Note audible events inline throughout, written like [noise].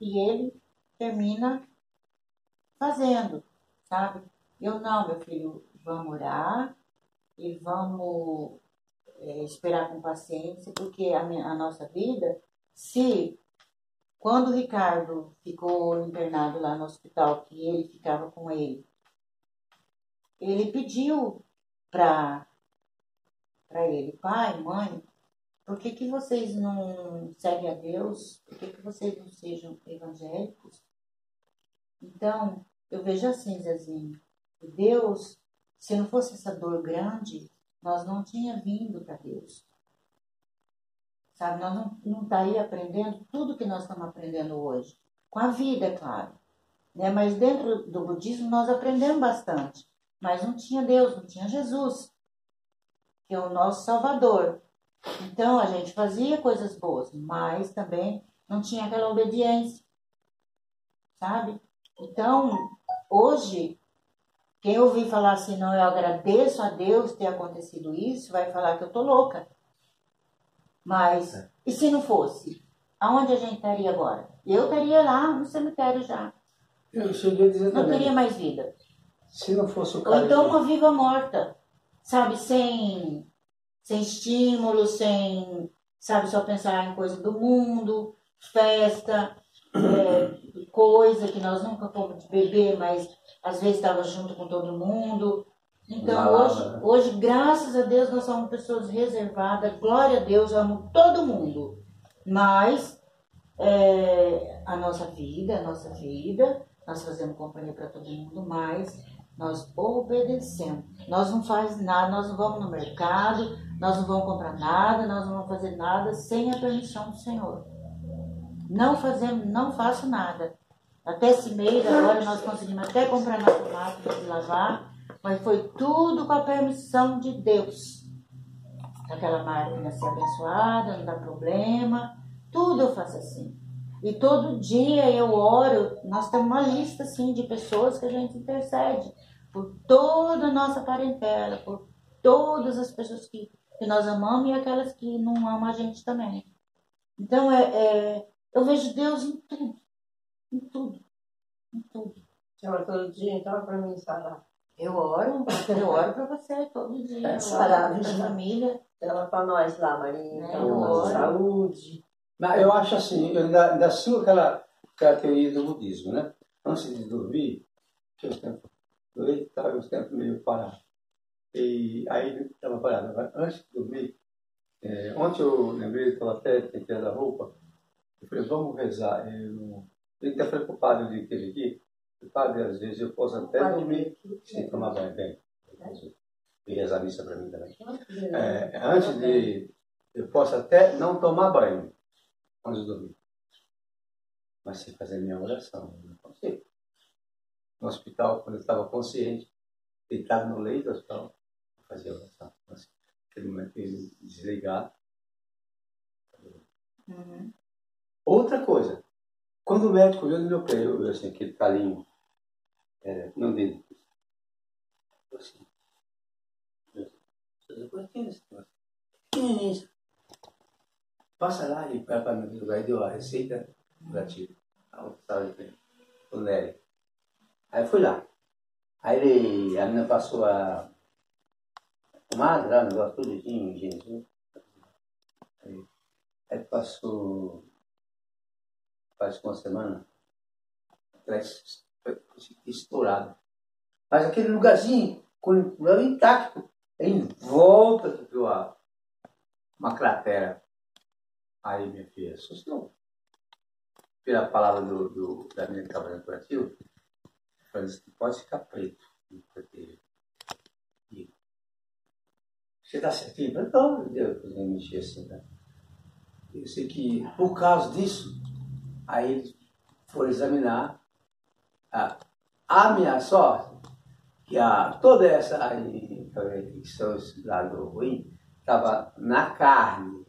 e ele termina fazendo, sabe? Eu não, meu filho, vamos orar e vamos é, esperar com paciência, porque a, minha, a nossa vida, se quando o Ricardo ficou internado lá no hospital, que ele ficava com ele, ele pediu para ele, pai, mãe, por que, que vocês não seguem a Deus? Por que, que vocês não sejam evangélicos? Então, eu vejo assim, Zezinho, Deus, se não fosse essa dor grande, nós não tinha vindo para Deus. Sabe, nós não, não estaria aprendendo tudo que nós estamos aprendendo hoje. Com a vida, é claro. Né? Mas dentro do budismo nós aprendemos bastante. Mas não tinha Deus, não tinha Jesus, que é o nosso Salvador. Então a gente fazia coisas boas, mas também não tinha aquela obediência, sabe? Então, hoje, quem ouvir falar assim, não, eu agradeço a Deus ter acontecido isso, vai falar que eu tô louca. Mas, é. e se não fosse? Aonde a gente estaria agora? Eu estaria lá no cemitério já. Eu cheguei a dizer Não teria mais vida. Se não fosse o cara. Ou então uma viva morta, sabe? Sem sem estímulo, sem, sabe, só pensar em coisa do mundo, festa, é, [clears throat] coisa que nós nunca fomos de beber, mas às vezes estava junto com todo mundo. Então hoje, né? hoje, graças a Deus, nós somos pessoas reservadas, glória a Deus, amo todo mundo. Mas é, a nossa vida, a nossa vida, nós fazemos companhia para todo mundo, mas nós obedecemos. Nós não faz nada, nós não vamos no mercado, nós não vamos comprar nada, nós não vamos fazer nada sem a permissão do Senhor. Não fazemos, não faço nada. Até esse mês agora nós conseguimos até comprar nossa máquina de lavar, mas foi tudo com a permissão de Deus. Aquela máquina ser abençoada, não dá problema, tudo eu faço assim. E todo dia eu oro, nós temos uma lista assim de pessoas que a gente intercede por toda a nossa parentela, por todas as pessoas que que nós amamos e aquelas que não amam a gente também. Então, é, é, eu vejo Deus em tudo. Em tudo. Em tudo. Chama todo dia, então, para mim falar. Eu oro, eu oro para você todo dia. É, para a família. Ela para nós lá, Maria. Né? Então, saúde. Mas eu acho assim, eu ainda, ainda sigo aquela, aquela teoria do budismo, né? Antes de dormir, tinha os tempos, eu estava os tempos meio parados. E aí estava parado. Antes de dormir, é, ontem eu lembrei, estava até penteando a roupa, eu falei, vamos rezar. Eu fiquei até preocupado de ter aqui. Padre, às vezes eu posso até dormir sem tomar banho. Bem, e rezar missa para mim também. É, antes de. Eu posso até não tomar banho antes de dormir. Mas sem fazer minha oração, eu não consigo. No hospital, quando eu estava consciente, deitado no leito hospital, fazer oração. Assim, aquele momento que ele desligar. Uhum. Outra coisa, quando o médico viu no meu pé, eu, assim, aquele calinho, é, não dele, assim, Passa lá e vai para meu lugar e deu a receita curativa. O Nery. Aí eu fui lá. Aí ele, a menina passou a Tomada lá, negócio tudinho, Jesus. Aí, aí passou quase uma semana atrás, estourado. Mas aquele lugarzinho, o intacto, em volta do uma, uma cratera. Aí minha filha assustou. Pela palavra do, do, da minha que estava no curativo, falou assim, pode ficar preto. Porque você está certinho? Então, Deus me mexer assim, né? Eu sei que, por causa disso, aí eles foram examinar a, a minha sorte, que a, toda essa infecção, esse lado ruim, estava na carne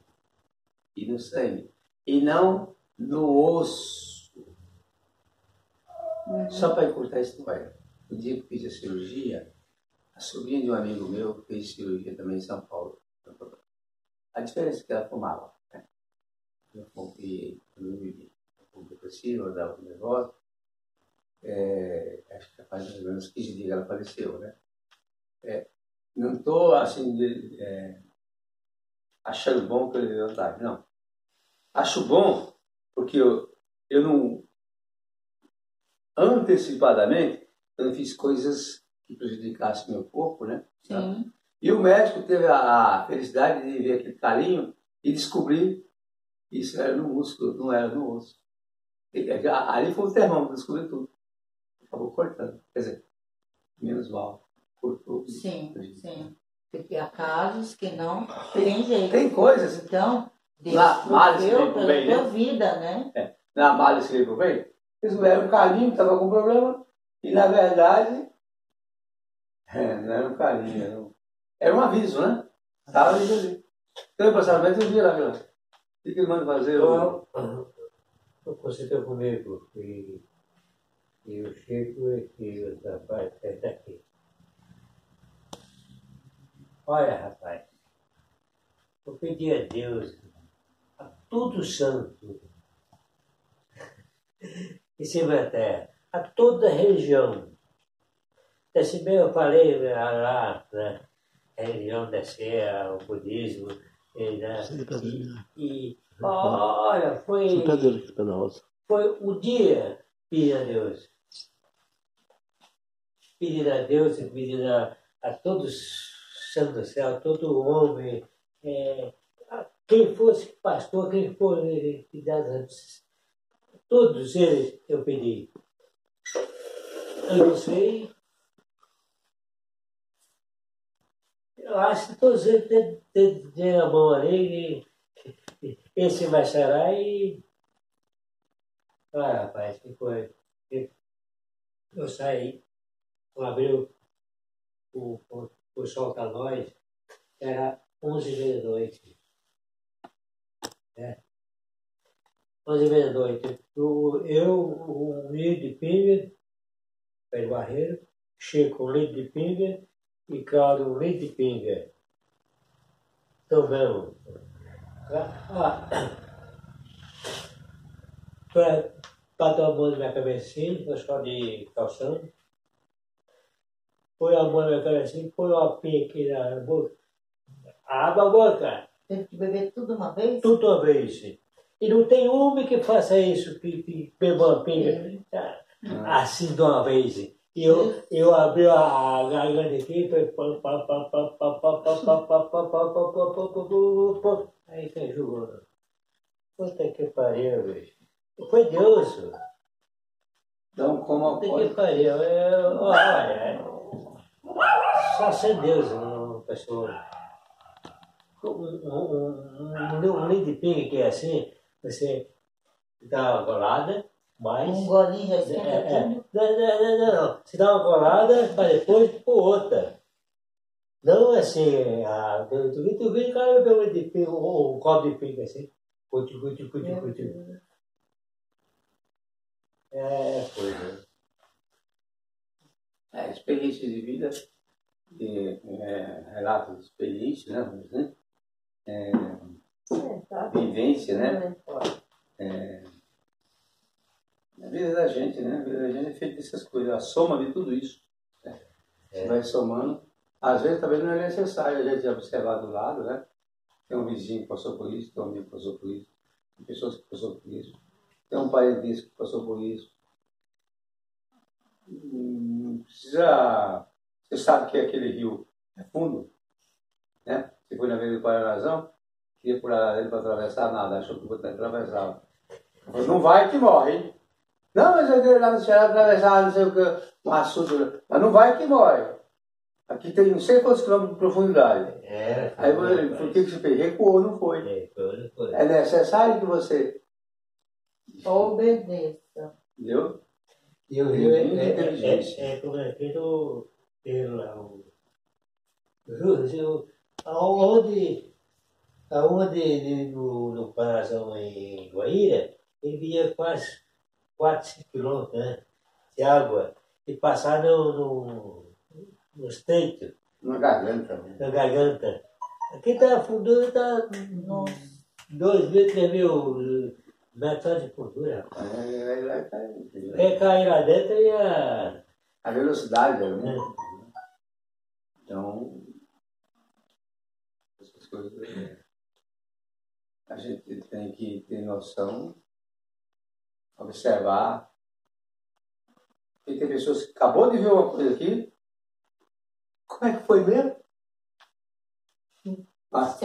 e no sangue, e não no osso. Uhum. Só para encurtar a história. O dia que fiz a cirurgia, a sobrinha de um amigo meu fez cirurgia também em São Paulo. A diferença é que ela fumava. Né? Eu fumei, eu não vivi. depressiva, da nervosa. É, acho que faz mais ou menos 15 dias que ela faleceu, né? É, não estou, assim, de, é, achando bom que eu levantar, não. Acho bom porque eu, eu não, antecipadamente, eu não fiz coisas que prejudicassem meu corpo, né? Sim. E o médico teve a, felicidade de ver aquele carinho e descobrir que isso era no músculo, não era no osso. E, ali foi o termômetro, descobriu tudo. Acabou cortando. Quer dizer, menos mal. Cortou. Sim, sim. Porque há casos que não tem jeito. Tem coisas. Então, Deus Na pela vem, tua né? vida, né? Na malha ele bem, eles leram um carinho, estava com problema, e na verdade, é, não era um carinho, era um, era um aviso, né? Estava ali, ali. Então, passamento, eu vi lá, viu? O que ele manda fazer? Eu, Eu, está comigo e, e o Chico e, e o rapaz que está aqui. Olha, rapaz, eu pedi a Deus, a todo santo, em cima da terra, a toda a região. Desse bem eu falei né, lá, né, a religião da Serra, o budismo, e, né, e, e olha, foi foi o dia pedir a Deus. Pedir a Deus e pedir a, a todos os santos do céu, todo homem, é, quem fosse pastor, quem que das- todos eles eu pedi. Eu não sei. Eu acho que todos eles têm, têm, têm a mão ali, e esse vai chorar e ah, rapaz, que foi? Eu, saí, eu abri o, o, o, o sol para nós, era 11 e meia da noite. É. 11 e meia da. Eu, um litro de pinga, pé barreiro, Chico um litro de pinga e de pinga. Tomamos. Ah, para bateu a mão na minha cabecinha, eu só de calção. Põe a mão na minha cabecinha, põe uma pinha aqui na boca. Abre a boca, Teve que beber tudo uma vez? tudo uma vez. E não tem homem que faça isso, que, que beba uma pinga assim de uma vez. E eu, eu abri a garganta aqui, foi pá, pá, pá, pá, pá, pá, pá, pá, pá, pá, pá, pá, pá, pá, pá, pá, pá. aí você jogou. Puta que pariu, bicho. Foi Deus. Então, como Puta que pariu. Eu, olha, só sem Deus, uma pessoa. Um, um, um, um, um litro de pinga que é assim, você dá uma golada, mas. Um golinho já É, é. Não, não, não, não, não. Você dá uma golada para depois pôr outra. Não assim, ah, tu, tu, tu vem cara bebeu de pinga, um, um copo de pinga assim. Cuti, cuti, cuti, Meu cuti. Deus. É coisa. É, experiência de vida, e, é, relato de experiência, né? vamos dizer, é, É, tá. vivência, né? É. A vida da gente, né? A vida da gente é feita dessas coisas, a soma de tudo isso. né? Você vai somando. Às vezes talvez não é necessário a gente observar do lado, né? Tem um vizinho que passou por isso, tem um amigo que passou por isso, tem pessoas que passou por isso, tem um parente que passou por isso. Hum, Não precisa. Você sabe que aquele rio é fundo, né? Você foi na vez do Paranazão, ia por ele para atravessar, nada, achou que o outro atravessava. Falei, Não vai que morre, hein? Não, mas eu quero ir lá no Ceará atravessar, não sei o que, um açude. Mas não vai que morre. Aqui tem não sei quantos quilômetros de profundidade. É, Aí eu falei, por que que você fez? Recuou, não foi. É, foi, foi. É necessário que você. Obedeça. Entendeu? E o rio é, Muita é, é, é como é feito pela. O, o rio, aonde, aonde no, no Parazão em Guaíra, ele vinha quase 4, 5 quilômetros né, de água e passar no, no, no estreito, Na garganta. né? na garganta. Aqui está afundando, está Nossa. 2 mil, 3 mil Metal de cultura, rapaz. É, lá tá- cair lá dentro ia. A velocidade é muito. É. Então, essas coisas. é, A gente tem que ter noção, observar. E tem pessoas que acabou de ver uma coisa aqui. Como é que foi mesmo? Ah.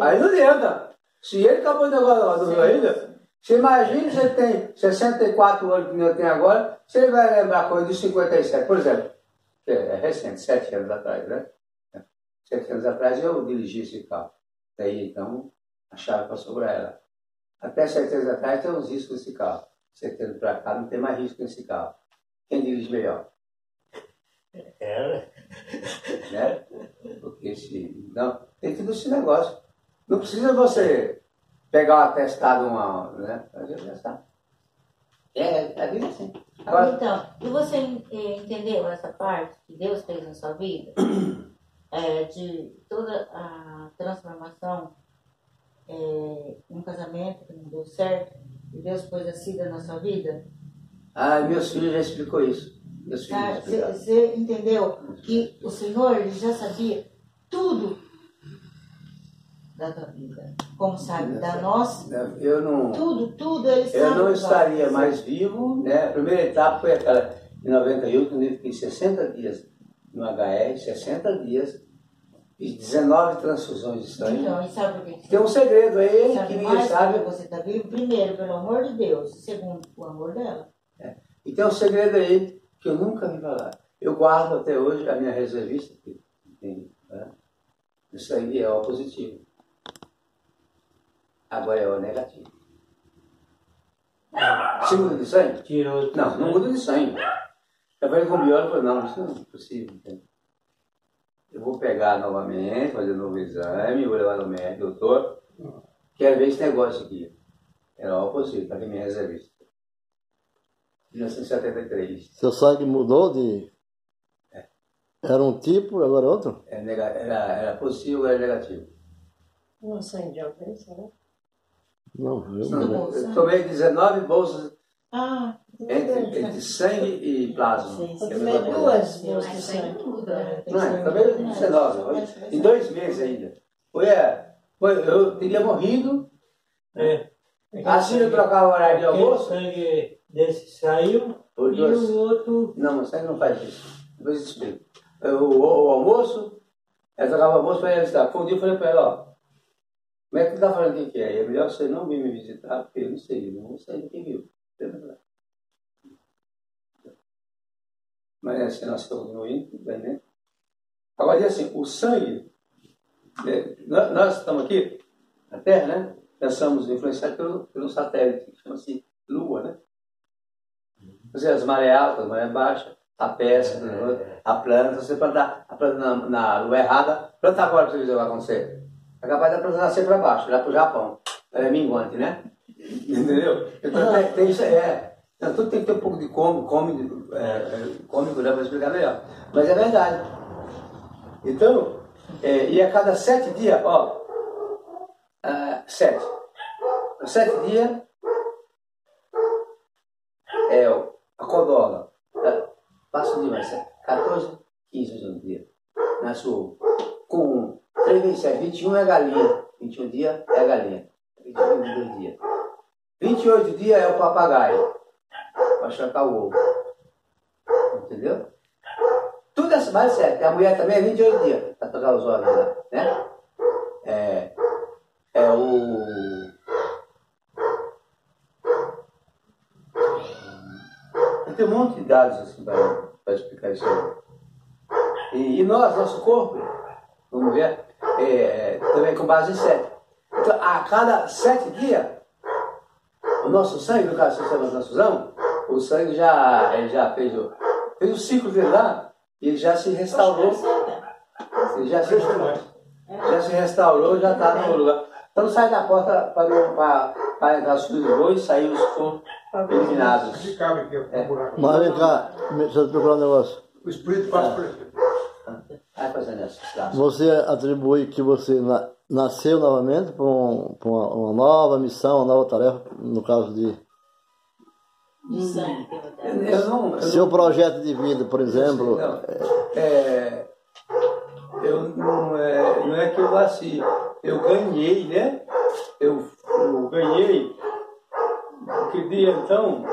Aí não adianta. Se ele acabou de agora do Rio ainda, você imagina se ele tem 64 anos que eu tenho agora, ele vai lembrar coisa de 57, por exemplo. que É recente, sete anos atrás, né? Sete anos atrás eu dirigi esse carro. Daí então a chave passou para ela. Até sete anos atrás tem uns riscos nesse carro. Sete anos para cá não tem mais risco nesse carro. Quem dirige melhor? Era. né? Porque se. Não, tem tudo esse negócio. Não precisa você pegar um atestado, uma. Né? A gente já sabe. É, a vida é assim. Agora, Então, e você eh, entendeu essa parte que Deus fez na sua vida? [clears throat] É, de toda a transformação é, um casamento que não deu certo Deus pôs a Cida na sua vida? ah, meus filhos já explicou isso. Meus filhos Tá? Você explicaram. você entendeu que o Senhor ele já sabia tudo da tua vida? Como sabe da nossa? Eu não. Tudo, tudo ele sabe. Eu não estaria mais vivo, né? A primeira etapa foi aquela em 91, quando eu fiquei 60 dias no HR, 60 dias, e 19 transfusões de sangue. Então, e sabe por que? Tem um segredo aí que ninguém sabe. você está vivo? Primeiro, pelo amor de Deus. Segundo, o amor dela. E tem um segredo aí que eu nunca vi falar. Eu guardo até hoje a minha reservista. que tem, né? Isso aí é o positivo. Agora é o negativo. Se muda de sangue? Tirou. Não, não muda de sangue. Eu falei com o biólogo, falei, não, isso não é possível. entende? Vou pegar novamente, fazer um novo exame, vou levar no médico, doutor. Quero ver esse negócio aqui. Era o possível, tá aqui minha reservista. 1973. Seu sangue mudou de. Era um tipo e agora é outro? Era, nega- era, era possível, era negativo. Não sangue de alcance, né? Não, eu Não, eu tomei 19 bolsas Ah, entre, entre sangue e plasma. Sim, Eu É a duas bolsas Mas de sangue. né? Tem Não, é, também que 19, muda. em dois meses ainda. Foi, é, foi, eu teria morrido, É. assim eu trocava o horário de almoço. sangue desse saiu Por e duas. o outro. Não, mas sangue não faz isso. Depois eu explico. Eu, o, o almoço, eu trocava o almoço para ele estar. Foi um dia eu falei para ela, ó, como é que tu tá falando o que é? É melhor você não vir me visitar, porque eu não sei, eu não sei do que Mas assim, nós estamos no indo, tudo bem, né? Agora, e assim, o sangue, né, nós, estamos aqui, na Terra, né? Nós somos influenciados pelo, pelo satélite, que chama-se Lua, né? Dizer, as marés altas, as marés baixas, a pesca, a planta, você plantar a planta na, na lua errada, planta agora para você ver o que vai acontecer. É capaz da planta nascer para baixo, lá para o Japão. Ela é minguante, né? Entendeu? Então tem, tem isso, é. Então, tudo tem que ter um pouco de cômico, cômico, é, é, cômico né, para explicar melhor. Mas é verdade. Então, é, e a cada sete dias, ó, ah, sete. Sete dias é a codola. É, Passa o dia mais sete. 14, 15 hoje no dia. Nasce o. Com 3 vezes 7, 21 é galinha. 21 dias é a galinha. 21, 22 dias. 28 dias é o papagaio. Para chocar o ovo. Entendeu? Tudo é mais certo. E a mulher também é 28 dias para tocar os ovos lá. Né? É, é o. Tem um monte de dados assim para explicar isso aí. E, e nós, nosso corpo, vamos ver, é, é, também com base em sete. Então, a cada sete dias, o nosso sangue, no caso sistema de transfusão, o sangue já, ele já fez o, fez o ciclo dele lá e ele já se restaurou. Ele já se restaurou. Já se restaurou, já está no lugar. Então sai da porta para entrar os boi e sair os eliminados. Um buraco. Mas vem cá, deixa eu te procurar um negócio. O espírito passa por fazendo essa. Você atribui que você na- nasceu novamente para um, uma, uma nova missão, uma nova tarefa, no caso de De sangue que eu Eu, eu não. Eu seu projeto de vida, por exemplo. Não, é, eu não, é, não é que eu nasci, eu ganhei, né? Eu, eu ganhei, porque de então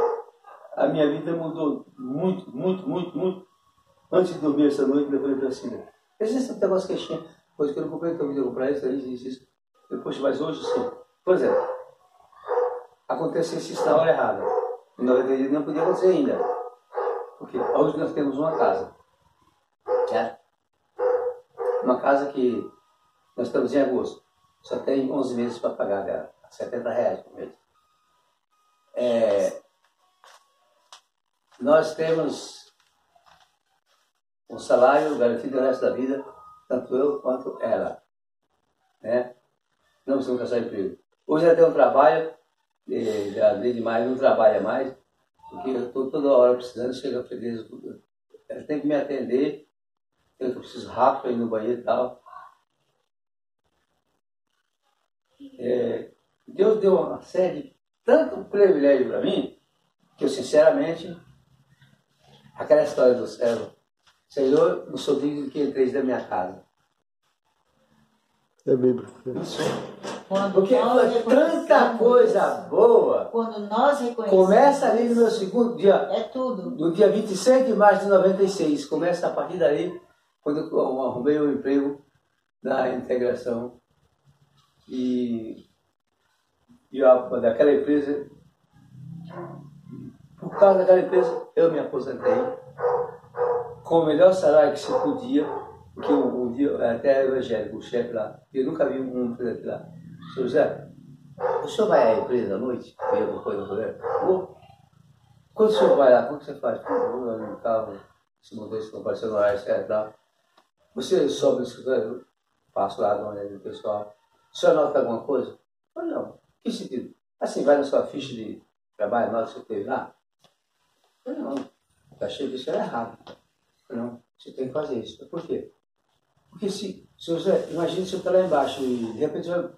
a minha vida mudou muito, muito, muito, muito. Antes de dormir essa noite, depois da assim, existe um negócio que tinha, coisa que eu não comprei, que eu vim comprar isso, isso, isso, isso. Depois, mas hoje sim. Por exemplo, acontecesse isso na hora errada. Em 90 não podia acontecer ainda. Porque hoje nós temos uma casa. Certo? Uma casa que nós estamos em agosto. Só tem 11 meses para pagar dela. 70 reais por mês. É, nós temos um salário garantido o resto da vida, tanto eu quanto ela. Né? Não precisamos caçar emprego. Hoje tem um trabalho, já desde mais, não trabalha mais, porque eu estou toda hora precisando, chega feliz. Ela tem que me atender, eu preciso rápido ir no banheiro e tal. É, Deus deu uma série de tanto privilégio para mim, que eu sinceramente, aquela história do céu, Senhor, não sou digno que entreis da minha casa. É bíblico. Quando Porque nós foi tanta coisa boa. Quando nós reconhecemos. Começa ali no meu segundo dia, É tudo. no dia 26 de março de 96. Começa a partir daí, quando eu arrumei o emprego na integração. E, e a, daquela empresa, por causa daquela empresa, eu me aposentei com o melhor salário que se podia, porque um, um dia, até evangélico, o chefe lá, eu nunca vi um presidente lá. Seu José, o senhor vai à empresa à noite? Ver alguma coisa aí? Vou. Quando o senhor vai lá, como que você faz? Vou lá no carro, se não apareceu no horário certo e tal. Você sobe no escritório, passo lá, dá uma olhada no pessoal. O senhor anota alguma coisa? Eu, não. Que sentido? Assim, vai na sua ficha de trabalho, anota o que você teve lá? Eu, não. Eu achei que isso era errado. Você tem que fazer isso. Por quê? Porque se, se você, imagina se você está lá embaixo e de repente você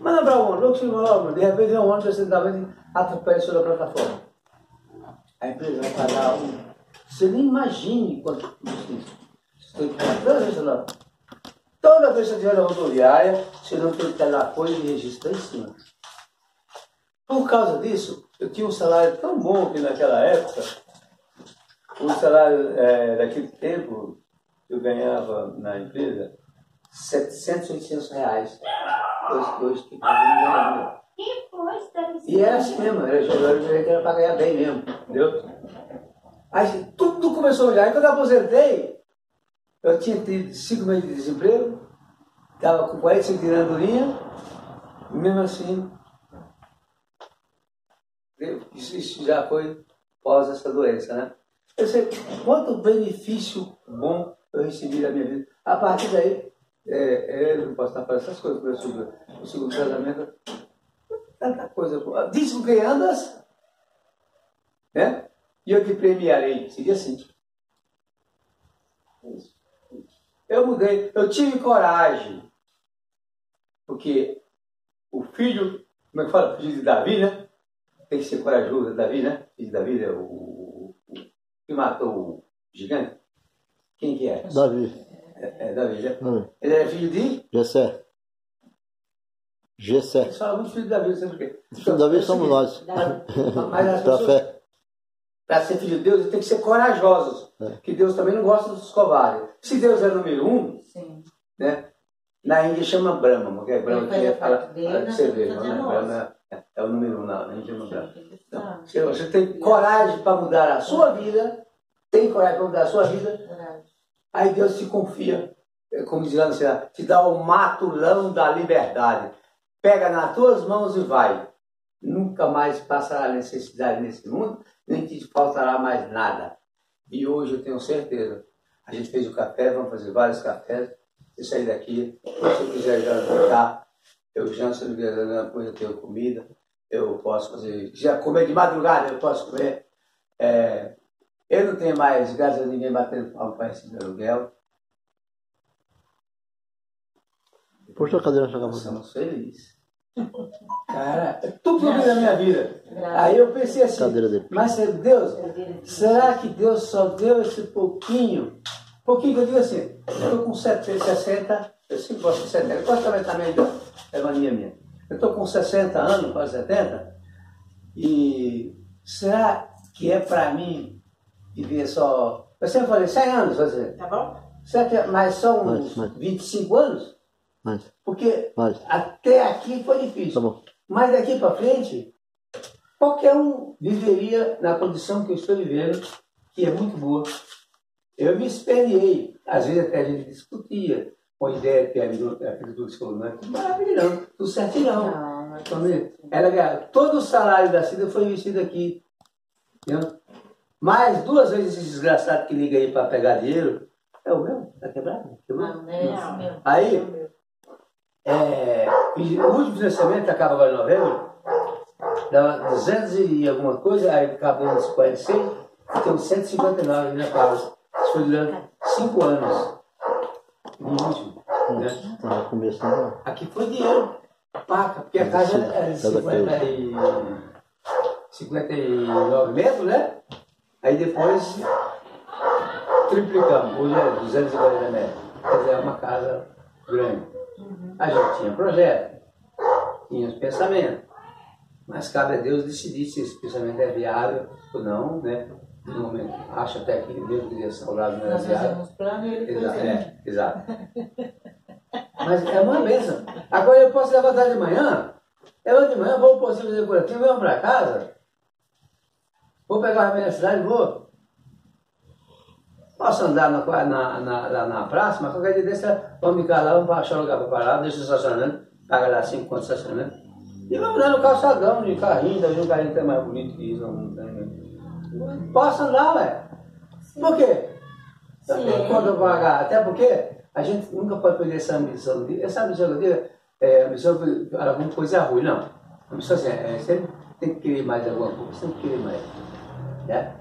manda para ônibus, louco, de repente vem um ônibus acidentalmente atropela sobre a plataforma. A empresa vai pagar um. Você nem imagine quanto. Você tem que pagar toda vez lá. Toda vez que você estiver na rodoviária, você não tem que ter lá apoio e registro em cima. Por causa disso, eu tinha um salário tão bom que naquela época, o salário é, daquele tempo, eu ganhava na empresa 700, 800 reais. Hoje, hoje que ganhar E era assim mesmo, era jogador que era para ganhar bem mesmo, entendeu? Aí tudo começou a olhar. Aí quando eu aposentei, eu tinha tido cinco meses de desemprego, estava com 45 de andorinha, e mesmo assim, isso, isso já foi pós essa doença, né? Eu sei quanto benefício bom eu recebi da minha vida. A partir daí, é, é, eu não posso estar falando essas coisas, porque o segundo, casamento, tanta coisa boa. Diz com quem andas, né? E eu te premiarei. Seria assim. Eu mudei, eu tive coragem. Porque o filho, como é que fala? Filho de Davi, né? Tem que ser corajoso, Davi, né? Filho de Davi, é o que matou o gigante. Quem que é? Davi. É, é Davi, né? Davi. Ele era filho de. Gessé. Gessé. Eles falam muito filho de Davi, não sei por quê. Filho de Davi somos nós. [laughs] Mas as pessoas, fé. para ser filho de Deus, tem que ser corajosos. É. Que Deus também não gosta dos covardes. Se Deus é número um, Sim. né? Na Índia chama Brahma, porque Brahma Ele faz que é fala, fala que fazer né? Brahma é, é o número um na, na Índia chama Brahma. Ah, Se você tem coragem para mudar a sua vida, tem coragem para mudar a sua vida, aí Deus te confia, é como diz lá no Ceará, te dá o matulão da liberdade. Pega nas tuas mãos e vai. Nunca mais passará necessidade nesse mundo, nem te faltará mais nada. E hoje eu tenho certeza. A gente fez o café, vamos fazer vários cafés. Eu sair daqui, se eu quiser jantar, eu janto, jantar, depois eu tenho comida. Eu posso fazer, já comer de madrugada, eu posso comer. É, eu não tenho mais, graças a ninguém batendo palma para receber aluguel. Puxa a cadeira você. somos felizes. Cara, é tudo vi na minha vida. Aí eu pensei assim, mas Deus, será que Deus só deu esse pouquinho? Pouquinho que eu digo assim, eu estou com 70, 60, eu sempre gosto de 70, gosto também também é mania minha. Eu estou com 60 anos, quase 70, e será que é para mim viver só. Eu sempre falei 100 anos, fazer. Tá bom? É, mas são Mais, uns mais. 25 anos? Mais, Porque mais. até aqui foi Tá difícil. bom. Mas daqui para frente, qualquer um viveria na condição que eu estou vivendo, que é muito boa. Eu me esperneei. Às vezes até a gente discutia com a ideia que a filha do escola, não é tudo maravilha, não, tudo certinho. não. Não, não Então, né, Ela ganhava. Todo o salário da Cida foi investido aqui. Entendeu? Mais duas vezes esse desgraçado que liga aí para pegar dinheiro. É o meu? Tá quebrado? Quebrou? Não, é mesmo. Aí, é, e o último financiamento, acaba agora em novembro, dava 200 e alguma coisa, aí acabou uns 46, e tem uns 159 na pausa. Isso foi durante 5 anos. Né? Tava começando. Aqui foi dinheiro, paca, porque a casa era de Cada 50 e, 59 metros, né? Aí depois triplicamos, hoje é 240 metros. Quer dizer, é uma casa grande. A gente tinha projeto, tinha os pensamentos, mas cabe a Deus decidir se esse pensamento é viável ou não, né? Acho até que mesmo que esse saudade não era Nós fazemos plano e ele Exato, é, exato. Mas é uma benção. Agora eu posso levantar de manhã, eu de manhã vou para o serviço curativo, venho para casa, vou pegar o remédio na cidade, vou. Posso andar na, na, na, lá na praça, mas qualquer dia desse, vamos ficar lá, vamos achar um lugar para parar, deixa o estacionamento, paga lá cinco contos de estacionamento. E vamos lá no calçadão, de carrinho, talvez um carrinho até mais bonito que isso. Não tem, né? Posso andar, ué. Por quê? Sim. Quando eu pagar, até porque a gente nunca pode perder essa ambição. de- Essa ambição que eu digo é ambição por alguma coisa ruim, não. A ambição assim, é, sempre tem que querer mais alguma coisa, sempre querer mais. Né?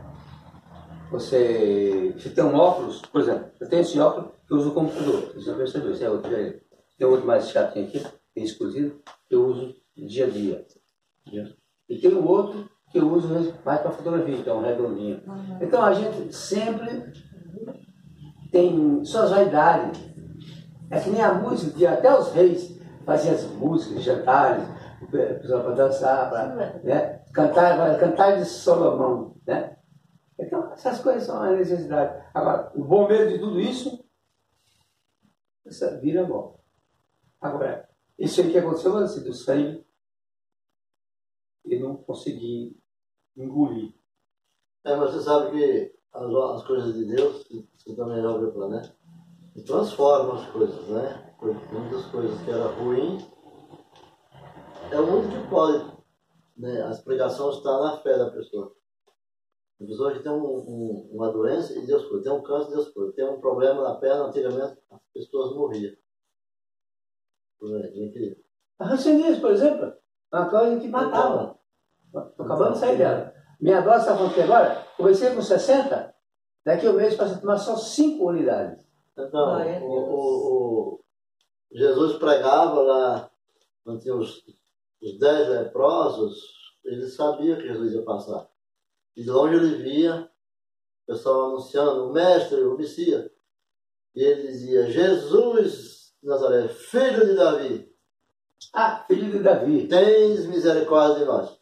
Você, você tem um óculos, por exemplo, eu tenho esse óculos que eu uso como computador, você percebeu, esse é outro, é. Tem outro mais chatinho aqui, tem exclusivo, que eu uso dia a dia. entendeu? E tem um outro que eu uso mesmo mais para fotografia, é um redondinho. Então a gente sempre tem suas vaidades. É que nem a música, que até os reis faziam as músicas, jantares, o pessoal para dançar, para né, cantar, cantar de Salomão. Né? Então, essas coisas são a necessidade. Agora, o bom meio de tudo isso, essa vira bom. Agora, isso aí que aconteceu, assim, do sangue, eu não consegui engolir. É, mas você sabe que as, as coisas de Deus, você também já ouviu falar, né? E transformam as coisas, né? Muitas coisas que eram ruins. É o único que pode. Né? A explicação está na fé da pessoa. A pessoa que tem um, um, uma doença e Deus cura. Tem um câncer, Deus cura. Tem um problema na perna, antigamente as pessoas morriam. É incrível. A ranceníase, por exemplo, é uma coisa que matava. Estou acabando de sair dela. Minha dose, sabe quanto que agora? Comecei com 60, daqui a um mês passa a tomar só 5 unidades. Então, o, o, o- Jesus pregava lá, quando tinha os, os dez leprosos, ele sabia que Jesus ia passar. E de longe ele via o pessoal anunciando, o mestre, o Messias. E ele dizia, Jesus de Nazaré, filho de Davi, Ah, filho de Davi. tens misericórdia de nós.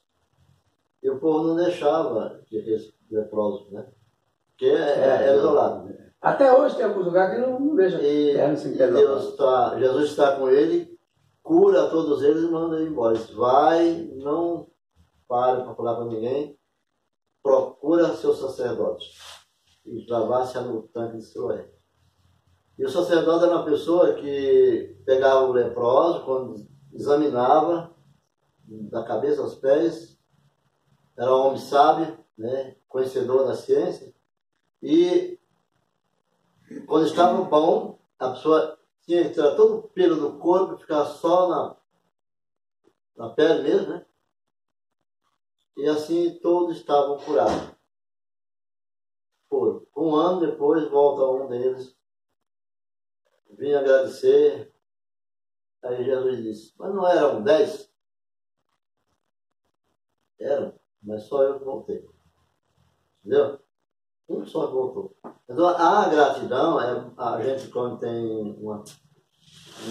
E o povo não deixava que aqueles leprosos, né? Porque é, é isolado. Até hoje tem alguns lugares que não, não deixam. E, Deus está, Jesus está com ele, cura todos eles e manda ele embora. Diz, vai, não pare para falar para ninguém, procura seus sacerdotes e lavasse no tanque de Siloé. E o sacerdote era uma pessoa que pegava o leproso, quando examinava, da cabeça aos pés, era um homem sábio, né, conhecedor da ciência, e quando estava bom, a pessoa tinha que tirar todo o pelo do corpo ficar só na, na pele mesmo, né? E assim todos estavam curados. Por um ano depois volta um deles, vinha agradecer. Aí Jesus disse, mas não eram dez? Eram, mas só eu que voltei. Entendeu? Um só voltou. Então a gratidão é a gente quando tem uma.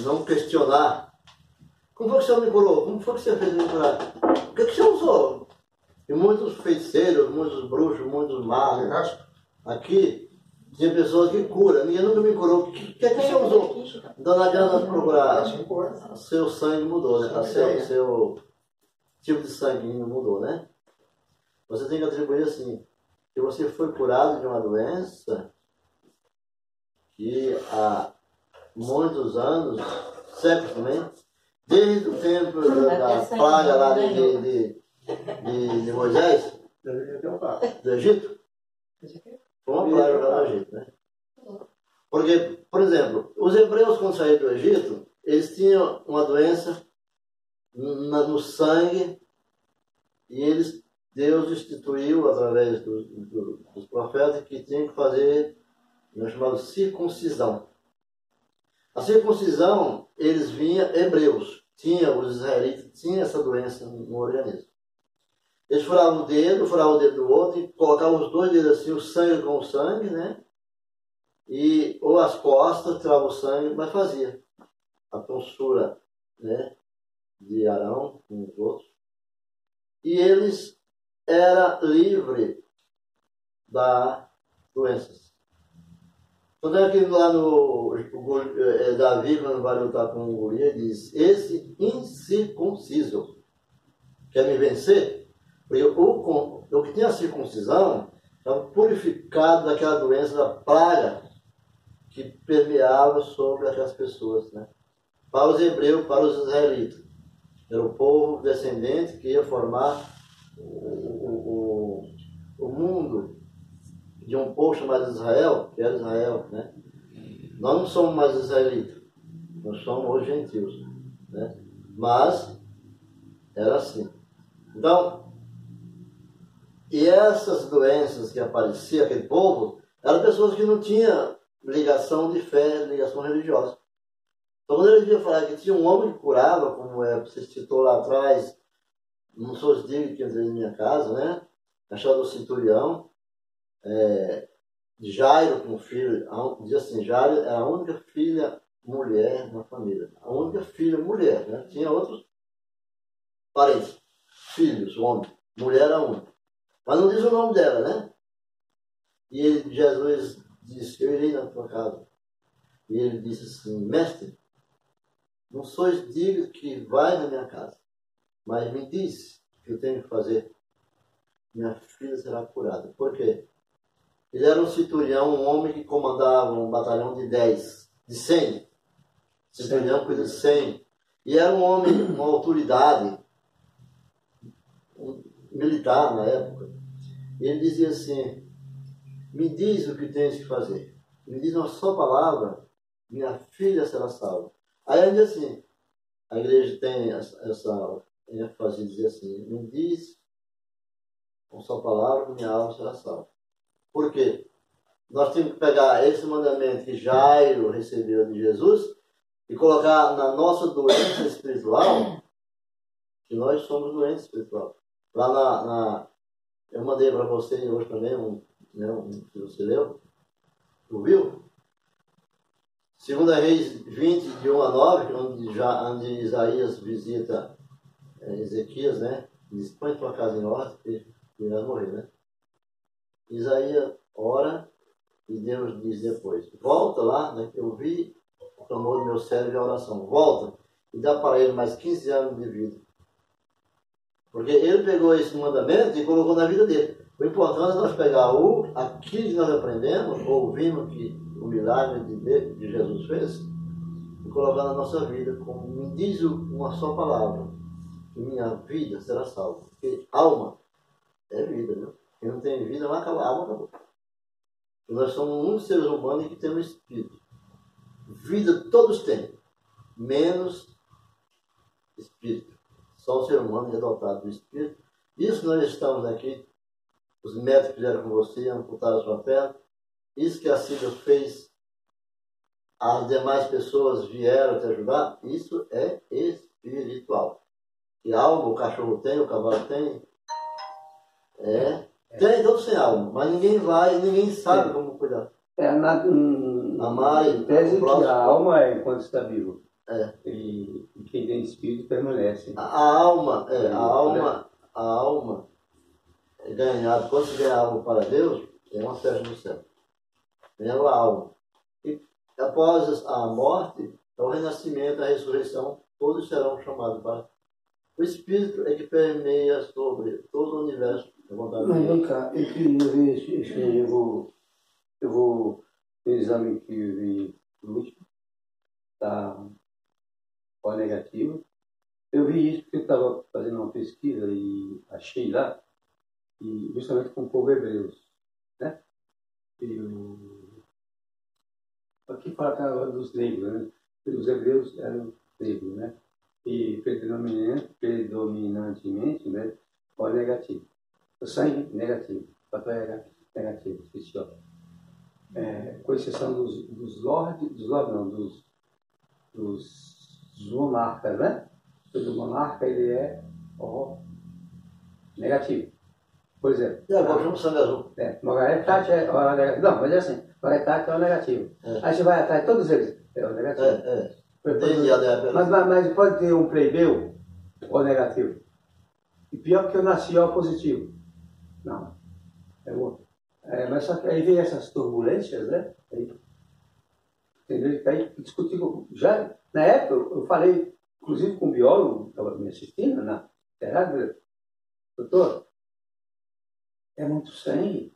não questionar. Como foi que o senhor me curou? Como foi que você fez me curar? O que, que você usou? E muitos feiticeiros, muitos bruxos, muitos magos. Aqui tinha pessoas que curam. Ninguém nunca me curou. O que, que, é que você usou? Então não adianta procurar. Seu sangue mudou, né? O seu, seu tipo de sangue mudou, né? Você tem que atribuir assim que você foi curado de uma doença que há muitos anos, séculos também, desde o tempo da, da praga lá de, de, de, de Moisés, do Egito. Foi uma praga lá no Egito, né? Porque, por exemplo, os hebreus quando saíram do Egito, eles tinham uma doença no sangue e eles Deus instituiu, através do, do, dos profetas, que tinha que fazer o chamado circuncisão. A circuncisão, eles vinham hebreus, tinha, os israelitas tinham essa doença no organismo. Eles furavam o dedo, furavam o dedo do outro e colocavam os dois dedos assim, o sangue com o sangue, né? E, ou as costas, tiravam o sangue, mas fazia. A tonsura, né? De Arão com os outros. E eles era livre da doenças. Quando é que lá no é, Davi, quando vai lutar com o Golias, diz: Esse incircunciso quer me vencer? Porque o que tinha circuncisão estava purificado daquela doença, da praga que permeava sobre aquelas pessoas. Né? Para os hebreus, para os israelitas. Era o povo descendente que ia formar o, o, o mundo de um povo chamado Israel, que era Israel, né? Nós não somos mais israelitas, nós somos os gentios, né? Mas era assim. Então, e essas doenças que apareciam aquele povo, eram pessoas que não tinham ligação de fé, ligação religiosa. Então, quando ele ia falar que tinha um homem que curava, como é, você citou lá atrás, não sou os dias que entrei na minha casa, né? Achado do Cinturião, é, Jairo como filho, diz assim, Jairo era a única filha mulher na família. A única filha mulher, né? Tinha outros parentes, filhos, homem. Mulher era única. Mas não diz o nome dela, né? E ele, Jesus disse, eu irei na tua casa. E ele disse assim, mestre, não sois digno que vai na minha casa. Mas me disse o que eu tenho que fazer. Minha filha será curada. Por quê? Ele era um citurião, um homem que comandava um batalhão de 10, de 100. Citurião coisa de 100. E era um homem, uma autoridade um militar na época. E ele dizia assim: Me diz o que tens que fazer. Me diz uma só palavra, minha filha será salva. Aí ele diz assim: a igreja tem essa, essa ênfase dizer assim, me diz com sua palavra minha alma será salva. Por quê? Nós temos que pegar esse mandamento que Jairo recebeu de Jesus e colocar na nossa doença espiritual, que nós somos doentes espiritual. Lá na, na eu mandei para você hoje também um, né, um que você leu, ouviu? Segunda Reis 20, de 1 a 9, onde, já, onde Isaías visita é, Ezequias, né? Diz, põe tua casa em ordem, porque irá morrer, né? Isaías ora e Deus diz depois, volta lá, né? Eu vi o clamor do meu cérebro de oração, volta e dá para ele mais 15 anos de vida. Porque ele pegou esse mandamento e colocou na vida dele. O importante é nós pegar o, aquilo que nós aprendemos, ouvimos que o milagre de, de Jesus fez, e colocar na nossa vida, como me diz uma só palavra, minha vida será salva. Porque alma é vida, né? Quem não tem vida vai acabar, a alma acabou. Nós somos um seres humanos que temos espírito. Vida todos têm, menos espírito. Só o ser humano é dotado do espírito. Isso nós estamos aqui, os médicos fizeram com você, amputaram sua perna. Isso que a Sílvia fez as demais pessoas vieram te ajudar, isso é espiritual. E alma o cachorro tem, o cavalo tem. É. Tem, todos têm alma, mas ninguém vai, ninguém sabe como cuidar. É, na, hum, Amar tese que a alma é enquanto está vivo. É. E, e quem tem espírito permanece. A, a alma, é, a alma, a alma é ganhada, quando se ganha alma para Deus, é uma festa no céu. Ganhou a alma. E após a morte, é o renascimento, a ressurreição, todos serão chamados para. O Espírito é que permeia sobre todo o universo Mas vem cá, eu queria ver, esse- eu vou, eu vou, no exame que eu vi no último, tá O negativo. Eu vi isso porque eu estava fazendo uma pesquisa e achei lá, e justamente com o povo hebreus, né? E o... Aqui fala dos negros, né? Os hebreus eram negros, né? E predominante, predominantemente, né? O negativo. O sangue negativo, o papel era negativo, ó. É, com exceção dos, dos lords, dos lords não, dos, dos, dos monarcas, né? Todo monarca ele é ó, negativo. Por exemplo, E agora chama sangue azul. é, Margaret Thatcher é o negativo. Não, mas é assim, Margaret Thatcher é o negativo. É. Aí você vai atrás de todos eles, é o negativo. É, é. Mas, mas, mas pode ter um plebeu ou negativo. E pior que eu nasci O positivo. Não. É outro. É, mas só que aí vem essas turbulências, né? Aí, entendeu? Aí discutir com- já Na época, eu falei, inclusive com um biólogo que estava me assistindo na terapia, doutor, é muito sangue.